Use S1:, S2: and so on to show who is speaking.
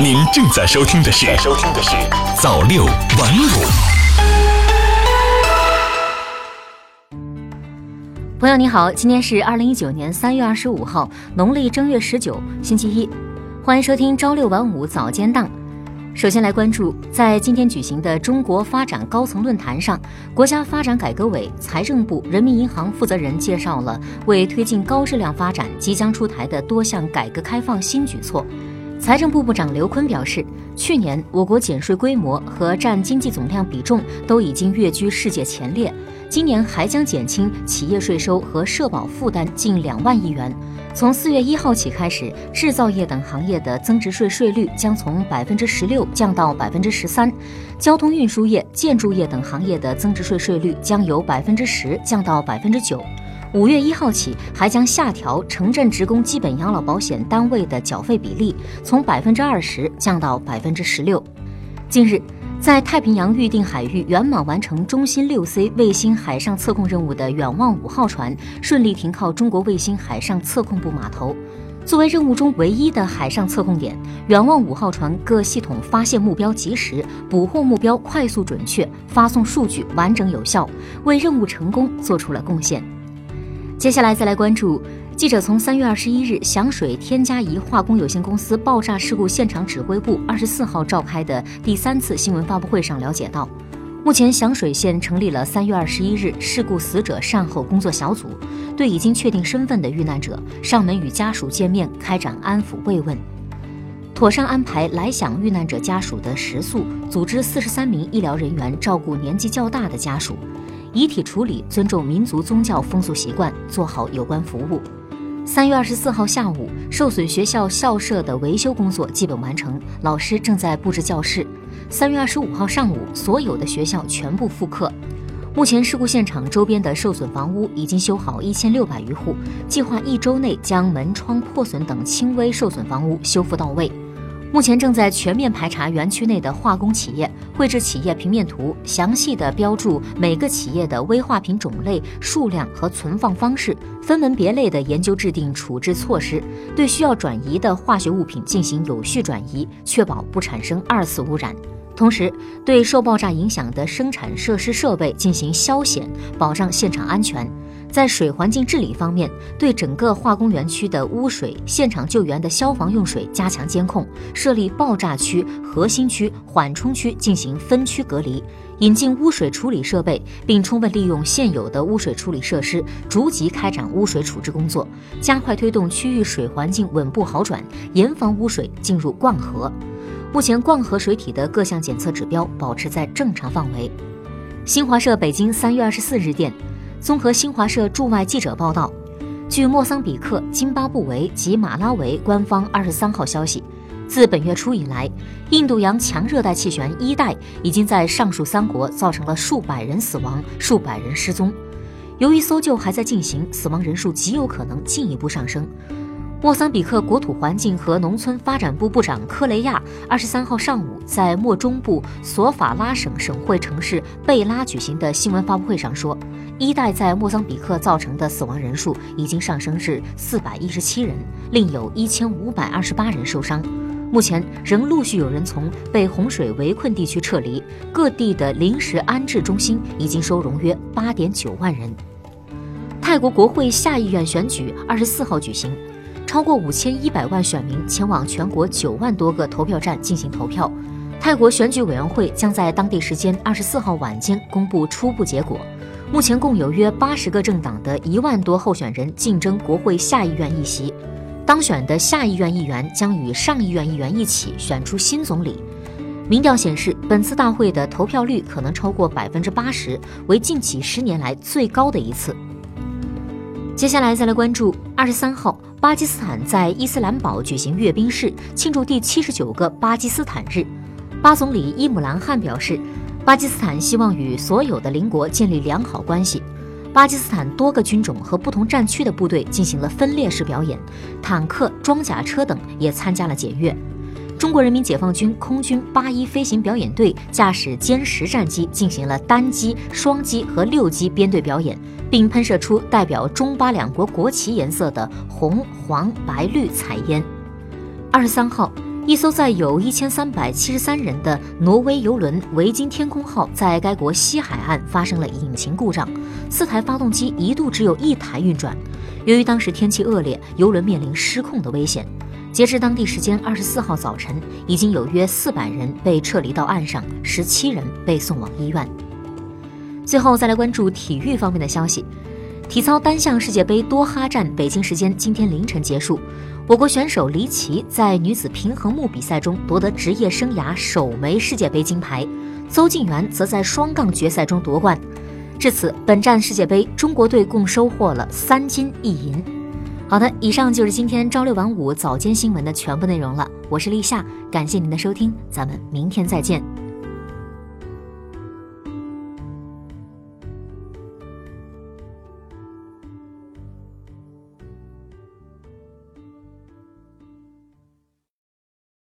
S1: 您正在收听的是《收听的是早六晚五》。
S2: 朋友你好，今天是二零一九年三月二十五号，农历正月十九，星期一，欢迎收听朝六晚五早间档。首先来关注，在今天举行的中国发展高层论坛上，国家发展改革委、财政部、人民银行负责人介绍了为推进高质量发展即将出台的多项改革开放新举措。财政部部长刘昆表示，去年我国减税规模和占经济总量比重都已经跃居世界前列，今年还将减轻企业税收和社保负担近两万亿元。从四月一号起开始，制造业等行业的增值税税率将从百分之十六降到百分之十三，交通运输业、建筑业等行业的增值税税率将由百分之十降到百分之九。五月一号起，还将下调城镇职工基本养老保险单位的缴费比例，从百分之二十降到百分之十六。近日。在太平洋预定海域圆满完成中心六 C 卫星海上测控任务的远望五号船顺利停靠中国卫星海上测控部码头。作为任务中唯一的海上测控点，远望五号船各系统发现目标及时，捕获目标快速准确，发送数据完整有效，为任务成功做出了贡献。接下来再来关注。记者从三月二十一日响水天嘉宜化工有限公司爆炸事故现场指挥部二十四号召开的第三次新闻发布会上了解到，目前响水县成立了三月二十一日事故死者善后工作小组，对已经确定身份的遇难者上门与家属见面，开展安抚慰问，妥善安排来响遇难者家属的食宿，组织四十三名医疗人员照顾年纪较大的家属，遗体处理尊重民族宗教风俗习惯，做好有关服务。三月二十四号下午，受损学校校舍的维修工作基本完成，老师正在布置教室。三月二十五号上午，所有的学校全部复课。目前，事故现场周边的受损房屋已经修好一千六百余户，计划一周内将门窗破损等轻微受损房屋修复到位。目前正在全面排查园区内的化工企业，绘制企业平面图，详细的标注每个企业的危化品种类、数量和存放方式，分门别类的研究制定处置措施，对需要转移的化学物品进行有序转移，确保不产生二次污染。同时，对受爆炸影响的生产设施设备进行消险，保障现场安全。在水环境治理方面，对整个化工园区的污水、现场救援的消防用水加强监控，设立爆炸区、核心区、缓冲区进行分区隔离，引进污水处理设备，并充分利用现有的污水处理设施，逐级开展污水处置工作，加快推动区域水环境稳步好转，严防污水进入灌河。目前，灌河水体的各项检测指标保持在正常范围。新华社北京三月二十四日电。综合新华社驻外记者报道，据莫桑比克、津巴布韦及马拉维官方二十三号消息，自本月初以来，印度洋强热带气旋一代已经在上述三国造成了数百人死亡、数百人失踪。由于搜救还在进行，死亡人数极有可能进一步上升。莫桑比克国土环境和农村发展部部长科雷亚二十三号上午在莫中部索法拉省省会城市贝拉举行的新闻发布会上说，一代在莫桑比克造成的死亡人数已经上升至四百一十七人，另有一千五百二十八人受伤。目前仍陆续有人从被洪水围困地区撤离，各地的临时安置中心已经收容约八点九万人。泰国国会下议院选举二十四号举行。超过五千一百万选民前往全国九万多个投票站进行投票。泰国选举委员会将在当地时间二十四号晚间公布初步结果。目前共有约八十个政党的一万多候选人竞争国会下议院议席。当选的下议院议员将与上议院议员一起选出新总理。民调显示，本次大会的投票率可能超过百分之八十，为近几十年来最高的一次。接下来再来关注二十三号。巴基斯坦在伊斯兰堡举行阅兵式，庆祝第七十九个巴基斯坦日。巴总理伊姆兰汗表示，巴基斯坦希望与所有的邻国建立良好关系。巴基斯坦多个军种和不同战区的部队进行了分列式表演，坦克、装甲车等也参加了检阅。中国人民解放军空军八一飞行表演队驾驶歼十战机进行了单机、双机和六机编队表演。并喷射出代表中巴两国国旗颜色的红、黄、白、绿彩烟。二十三号，一艘载有一千三百七十三人的挪威游轮“维京天空号”在该国西海岸发生了引擎故障，四台发动机一度只有一台运转。由于当时天气恶劣，游轮面临失控的危险。截至当地时间二十四号早晨，已经有约四百人被撤离到岸上，十七人被送往医院。最后再来关注体育方面的消息，体操单项世界杯多哈站北京时间今天凌晨结束。我国选手黎琦在女子平衡木比赛中夺得职业生涯首枚世界杯金牌，邹敬园则在双杠决赛中夺冠。至此，本站世界杯中国队共收获了三金一银。好的，以上就是今天朝六晚五早间新闻的全部内容了。我是立夏，感谢您的收听，咱们明天再见。